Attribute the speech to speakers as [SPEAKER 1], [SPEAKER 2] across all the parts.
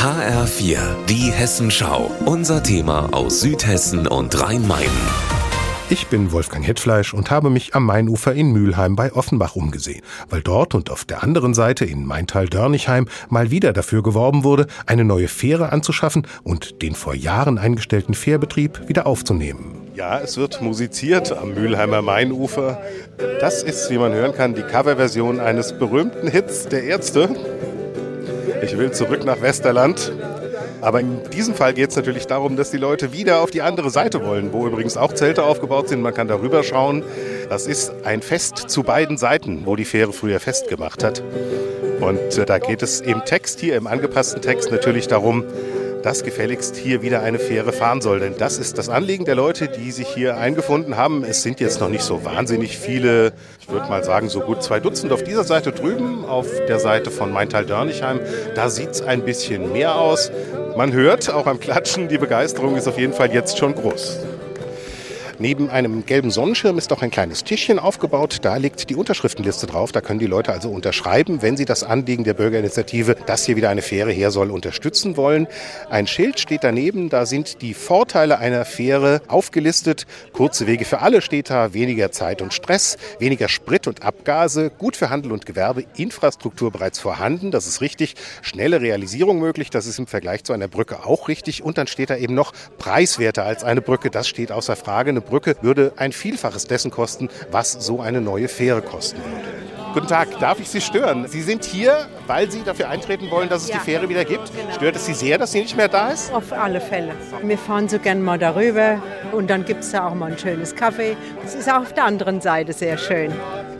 [SPEAKER 1] HR4, die Hessenschau. Unser Thema aus Südhessen und Rhein-Main.
[SPEAKER 2] Ich bin Wolfgang Hetfleisch und habe mich am Mainufer in Mülheim bei Offenbach umgesehen, weil dort und auf der anderen Seite in Maintal-Dörnichheim mal wieder dafür geworben wurde, eine neue Fähre anzuschaffen und den vor Jahren eingestellten Fährbetrieb wieder aufzunehmen.
[SPEAKER 3] Ja, es wird musiziert am Mülheimer Mainufer. Das ist, wie man hören kann, die Coverversion eines berühmten Hits der Ärzte. Ich will zurück nach Westerland. Aber in diesem Fall geht es natürlich darum, dass die Leute wieder auf die andere Seite wollen, wo übrigens auch Zelte aufgebaut sind. Man kann darüber schauen. Das ist ein Fest zu beiden Seiten, wo die Fähre früher festgemacht hat. Und äh, da geht es im Text, hier im angepassten Text, natürlich darum, dass gefälligst hier wieder eine Fähre fahren soll. Denn das ist das Anliegen der Leute, die sich hier eingefunden haben. Es sind jetzt noch nicht so wahnsinnig viele, ich würde mal sagen, so gut zwei Dutzend auf dieser Seite drüben, auf der Seite von Maintal-Dörnichheim. Da sieht es ein bisschen mehr aus. Man hört auch am Klatschen, die Begeisterung ist auf jeden Fall jetzt schon groß. Neben einem gelben Sonnenschirm ist auch ein kleines Tischchen aufgebaut. Da liegt die Unterschriftenliste drauf. Da können die Leute also unterschreiben, wenn sie das Anliegen der Bürgerinitiative, dass hier wieder eine Fähre her soll, unterstützen wollen. Ein Schild steht daneben. Da sind die Vorteile einer Fähre aufgelistet. Kurze Wege für alle steht da. Weniger Zeit und Stress, weniger Sprit und Abgase, gut für Handel und Gewerbe, Infrastruktur bereits vorhanden. Das ist richtig. Schnelle Realisierung möglich. Das ist im Vergleich zu einer Brücke auch richtig. Und dann steht da eben noch preiswerter als eine Brücke. Das steht außer Frage. Eine Brücke würde ein Vielfaches dessen kosten, was so eine neue Fähre kosten würde. Guten Tag, darf ich Sie stören? Sie sind hier, weil Sie dafür eintreten wollen, dass es
[SPEAKER 4] Ja.
[SPEAKER 3] die Fähre wieder gibt.
[SPEAKER 4] Genau.
[SPEAKER 3] Stört es Sie sehr, dass sie nicht mehr da ist?
[SPEAKER 4] Auf alle Fälle. Wir fahren so gern mal darüber und dann gibt es da auch mal ein schönes Kaffee. Es ist auch auf der anderen Seite sehr schön.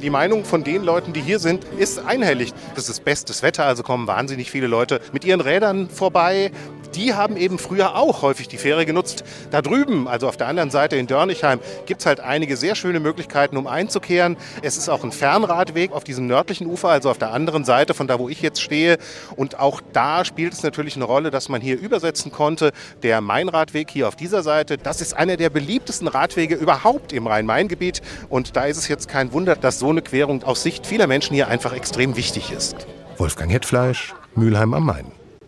[SPEAKER 3] Die Meinung von den Leuten, die hier sind, ist einhellig. Es ist bestes Wetter, also kommen wahnsinnig viele Leute mit ihren Rädern vorbei. Die haben eben früher auch häufig die Fähre genutzt. Da drüben, also auf der anderen Seite in Dörnichheim, gibt es halt einige sehr schöne Möglichkeiten, um einzukehren. Es ist auch ein Fernradweg auf diesem nördlichen Ufer, also auf der anderen Seite von da, wo ich jetzt stehe. Und auch da spielt es natürlich eine Rolle, dass man hier übersetzen konnte. Der Mainradweg hier auf dieser Seite, das ist einer der beliebtesten Radwege überhaupt im Rhein-Main-Gebiet. Und da ist es jetzt kein Wunder, dass so eine Querung aus Sicht vieler Menschen hier einfach extrem wichtig ist.
[SPEAKER 2] Wolfgang Hetfleisch, Mülheim am Main.